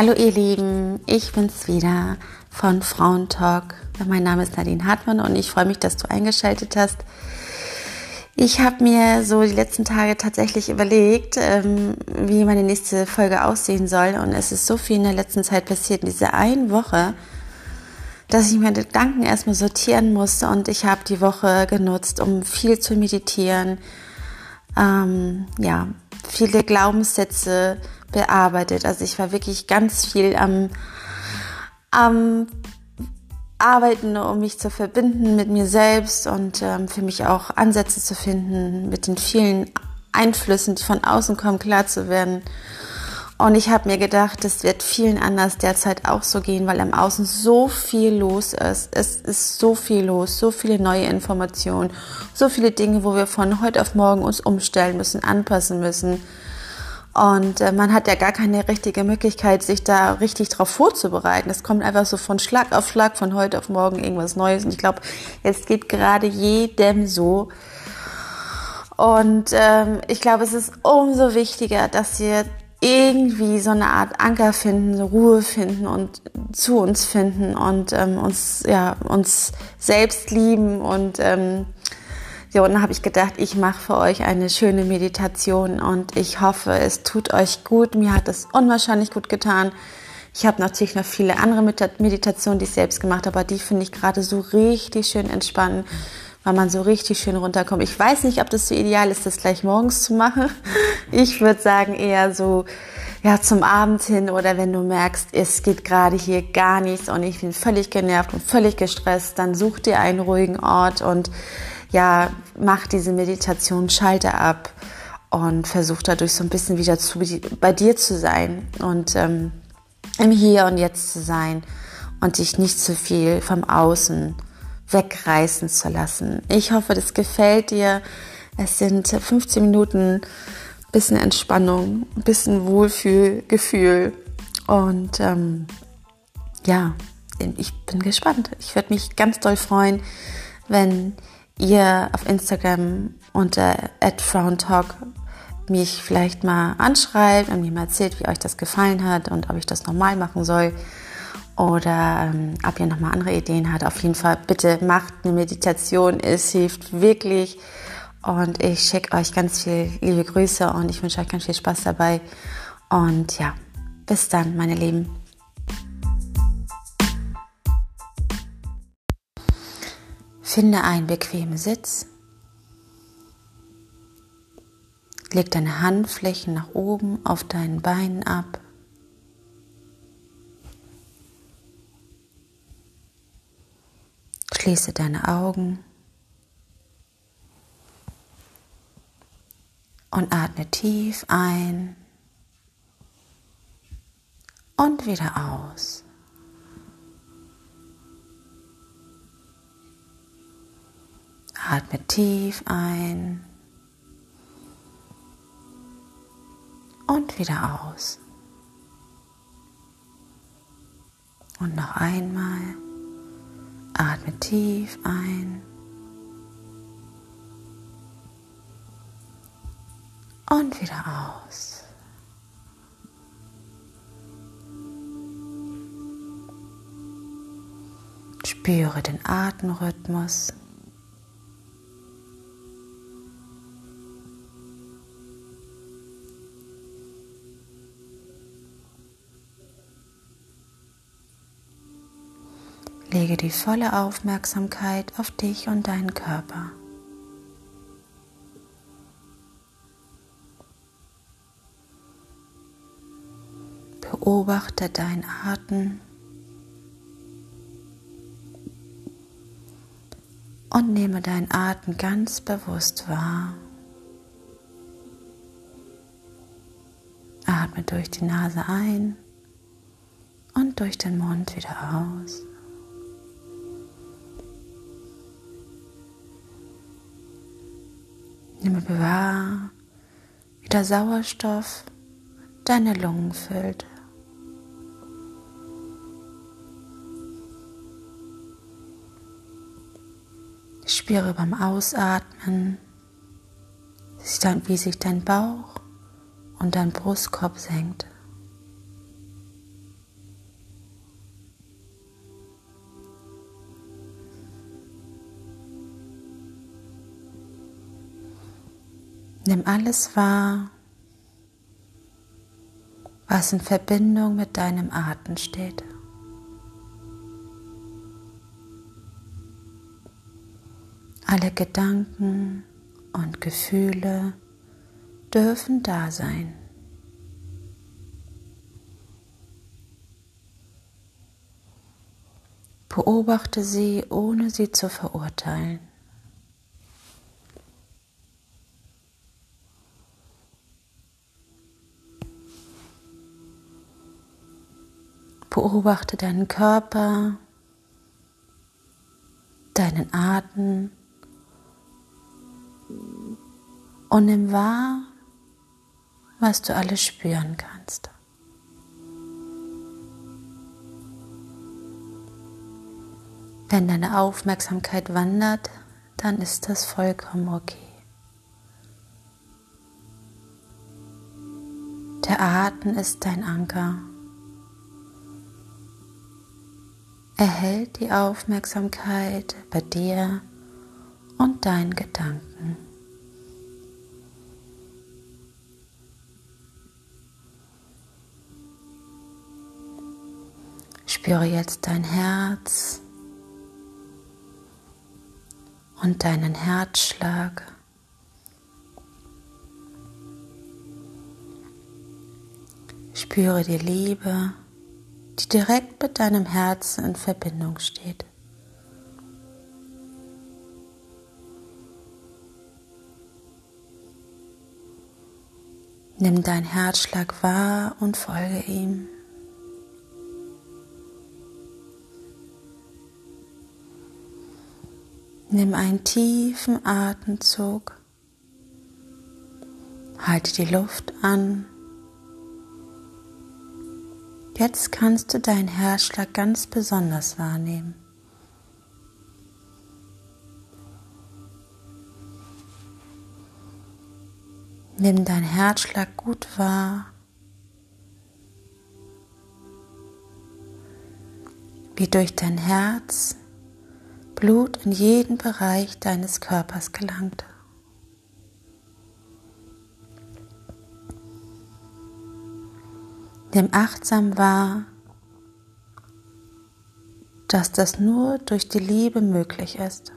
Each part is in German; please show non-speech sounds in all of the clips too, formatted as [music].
Hallo ihr Lieben, ich bin's wieder von Frauentalk. Mein Name ist Nadine Hartmann und ich freue mich, dass du eingeschaltet hast. Ich habe mir so die letzten Tage tatsächlich überlegt, ähm, wie meine nächste Folge aussehen soll und es ist so viel in der letzten Zeit passiert, in dieser einen Woche, dass ich meine Gedanken erstmal sortieren musste und ich habe die Woche genutzt, um viel zu meditieren, ähm, ja, viele Glaubenssätze bearbeitet. Also ich war wirklich ganz viel am, am Arbeiten, um mich zu verbinden mit mir selbst und ähm, für mich auch Ansätze zu finden, mit den vielen Einflüssen, die von außen kommen, klar zu werden. Und ich habe mir gedacht, das wird vielen anders derzeit auch so gehen, weil im Außen so viel los ist. Es ist so viel los, so viele neue Informationen, so viele Dinge, wo wir von heute auf morgen uns umstellen müssen, anpassen müssen. Und äh, man hat ja gar keine richtige Möglichkeit, sich da richtig drauf vorzubereiten. Es kommt einfach so von Schlag auf Schlag, von heute auf morgen irgendwas Neues. Und ich glaube, es geht gerade jedem so. Und ähm, ich glaube, es ist umso wichtiger, dass wir irgendwie so eine Art Anker finden, so Ruhe finden und zu uns finden und ähm, uns ja uns selbst lieben und ähm, ja, und dann habe ich gedacht, ich mache für euch eine schöne Meditation und ich hoffe, es tut euch gut. Mir hat es unwahrscheinlich gut getan. Ich habe natürlich noch viele andere Meditationen, die ich selbst gemacht habe, aber die finde ich gerade so richtig schön entspannen, weil man so richtig schön runterkommt. Ich weiß nicht, ob das so ideal ist, das gleich morgens zu machen. [laughs] Ich würde sagen eher so ja zum Abend hin oder wenn du merkst, es geht gerade hier gar nichts und ich bin völlig genervt und völlig gestresst, dann such dir einen ruhigen Ort und ja, mach diese Meditation, schalte ab und versuch dadurch so ein bisschen wieder zu, bei dir zu sein und ähm, im Hier und Jetzt zu sein und dich nicht zu viel vom Außen wegreißen zu lassen. Ich hoffe, das gefällt dir. Es sind 15 Minuten, bisschen Entspannung, bisschen Wohlfühlgefühl und ähm, ja, ich bin gespannt. Ich würde mich ganz doll freuen, wenn ihr auf Instagram unter @frauentalk mich vielleicht mal anschreibt und mir mal erzählt, wie euch das gefallen hat und ob ich das nochmal machen soll oder ähm, ob ihr nochmal andere Ideen habt. Auf jeden Fall bitte macht eine Meditation, es hilft wirklich und ich schicke euch ganz viel liebe Grüße und ich wünsche euch ganz viel Spaß dabei und ja, bis dann, meine Lieben. Finde einen bequemen Sitz. Leg deine Handflächen nach oben auf deinen Beinen ab. Schließe deine Augen und atme tief ein und wieder aus. Atme tief ein und wieder aus. Und noch einmal atme tief ein und wieder aus. Spüre den Atemrhythmus. Lege die volle Aufmerksamkeit auf dich und deinen Körper. Beobachte deinen Atem und nehme deinen Atem ganz bewusst wahr. Atme durch die Nase ein und durch den Mund wieder aus. Nimm wahr, wie der Sauerstoff deine Lungen füllt. Spüre beim Ausatmen, wie sich dein Bauch und dein Brustkorb senkt. Nimm alles wahr, was in Verbindung mit deinem Atem steht. Alle Gedanken und Gefühle dürfen da sein. Beobachte sie, ohne sie zu verurteilen. Beobachte deinen Körper, deinen Atem und nimm wahr, was du alles spüren kannst. Wenn deine Aufmerksamkeit wandert, dann ist das vollkommen okay. Der Atem ist dein Anker. Er hält die Aufmerksamkeit bei dir und deinen Gedanken. Spüre jetzt dein Herz und deinen Herzschlag. Spüre die Liebe, die direkt mit deinem Herzen in Verbindung steht. Nimm deinen Herzschlag wahr und folge ihm. Nimm einen tiefen Atemzug. Halte die Luft an. Jetzt kannst du deinen Herzschlag ganz besonders wahrnehmen. Nimm deinen Herzschlag gut wahr. Wie durch dein Herz Blut in jeden Bereich deines Körpers gelangt. Nimm achtsam wahr, dass das nur durch die Liebe möglich ist.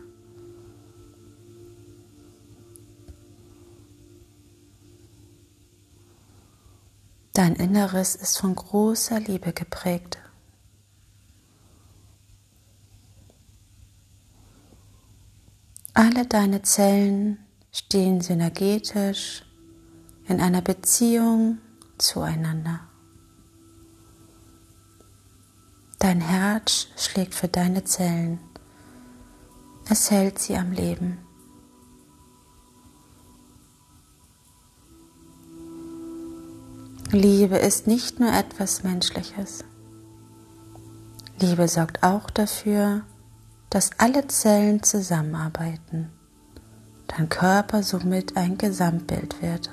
Dein Inneres ist von großer Liebe geprägt. Alle deine Zellen stehen synergetisch in einer Beziehung zueinander. Dein Herz schlägt für deine Zellen. Es hält sie am Leben. Liebe ist nicht nur etwas Menschliches. Liebe sorgt auch dafür, dass alle Zellen zusammenarbeiten, dein Körper somit ein Gesamtbild wird.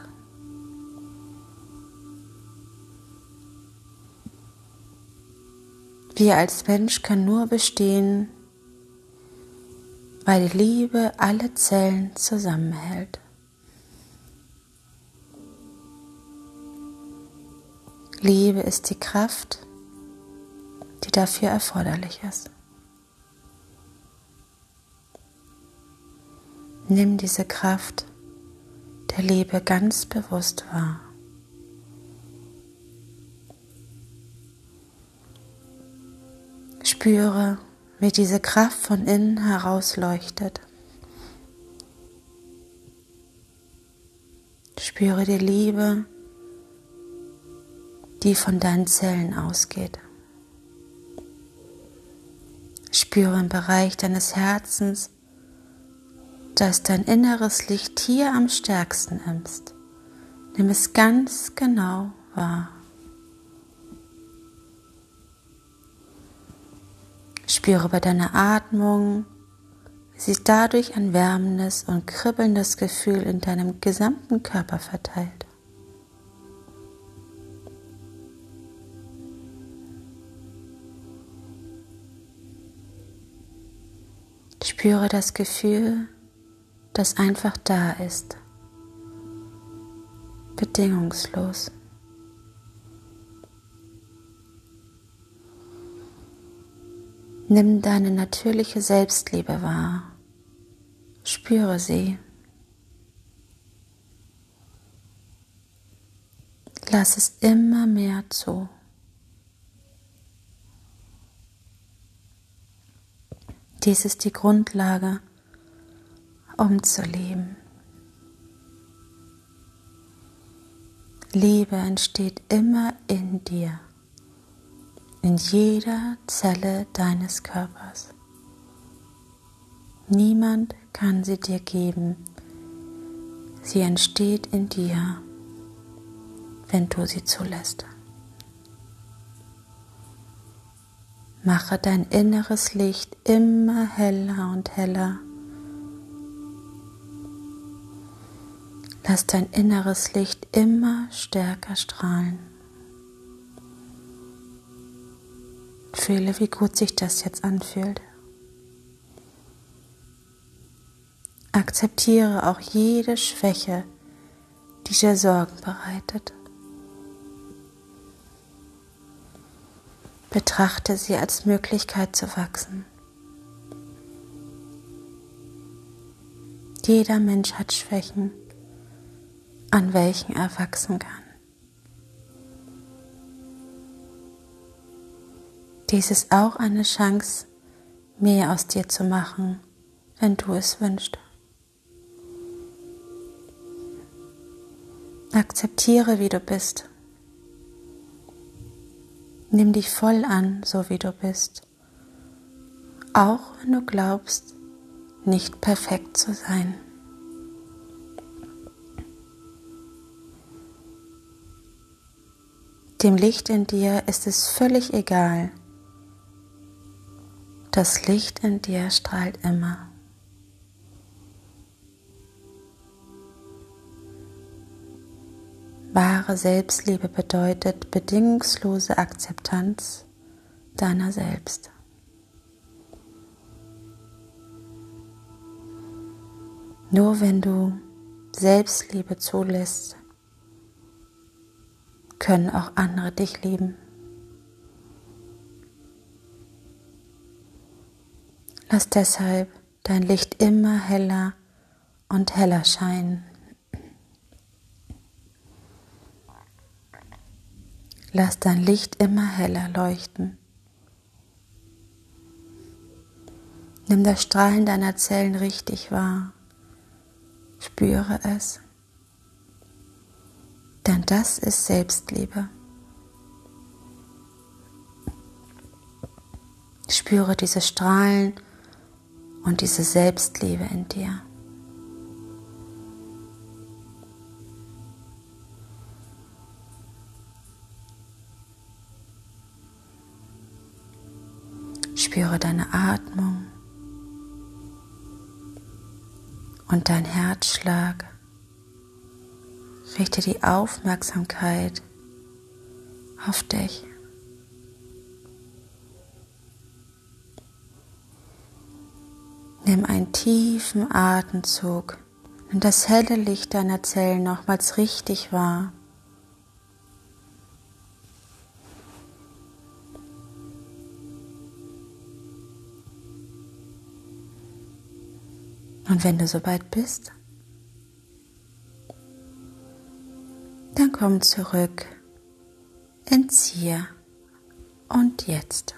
Wir als Mensch können nur bestehen, weil die Liebe alle Zellen zusammenhält. Liebe ist die Kraft, die dafür erforderlich ist. Nimm diese Kraft der Liebe ganz bewusst wahr. Spüre, wie diese Kraft von innen heraus leuchtet. Spüre die Liebe, die von deinen Zellen ausgeht. Spüre im Bereich deines Herzens, dass dein inneres Licht hier am stärksten ist. Nimm es ganz genau wahr. Spüre bei deiner Atmung, wie sich dadurch ein wärmendes und kribbelndes Gefühl in deinem gesamten Körper verteilt. Spüre das Gefühl, das einfach da ist. bedingungslos. Nimm deine natürliche Selbstliebe wahr. Spüre sie. Lass es immer mehr zu. Dies ist die Grundlage, um zu leben. Liebe entsteht immer in dir, in jeder Zelle deines Körpers. Niemand kann sie dir geben. Sie entsteht in dir, wenn du sie zulässt. Mache dein inneres Licht immer heller und heller Lass dein inneres Licht immer stärker strahlen. Fühle, wie gut sich das jetzt anfühlt. Akzeptiere auch jede Schwäche, die dir Sorgen bereitet. Betrachte sie als Möglichkeit zu wachsen. Jeder Mensch hat Schwächen an welchen er wachsen kann. Dies ist auch eine Chance, mehr aus dir zu machen, wenn du es wünschst. Akzeptiere, wie du bist. Nimm dich voll an, so wie du bist, auch wenn du glaubst, nicht perfekt zu sein. Dem Licht in dir ist es völlig egal. Das Licht in dir strahlt immer. Wahre Selbstliebe bedeutet bedingungslose Akzeptanz deiner selbst. Nur wenn du Selbstliebe zulässt, können auch andere dich lieben. Lass deshalb dein Licht immer heller und heller scheinen. Lass dein Licht immer heller leuchten. Nimm das Strahlen deiner Zellen richtig wahr. Spüre es. Denn das ist Selbstliebe. Spüre diese Strahlen und diese Selbstliebe in dir. Spüre deine Atmung und dein Herzschlag. Richte die Aufmerksamkeit auf dich. Nimm einen tiefen Atemzug. Nimm das helle Licht deiner Zellen nochmals richtig wahr. Und wenn du soweit bist, dann komm zurück ins Hier und Jetzt.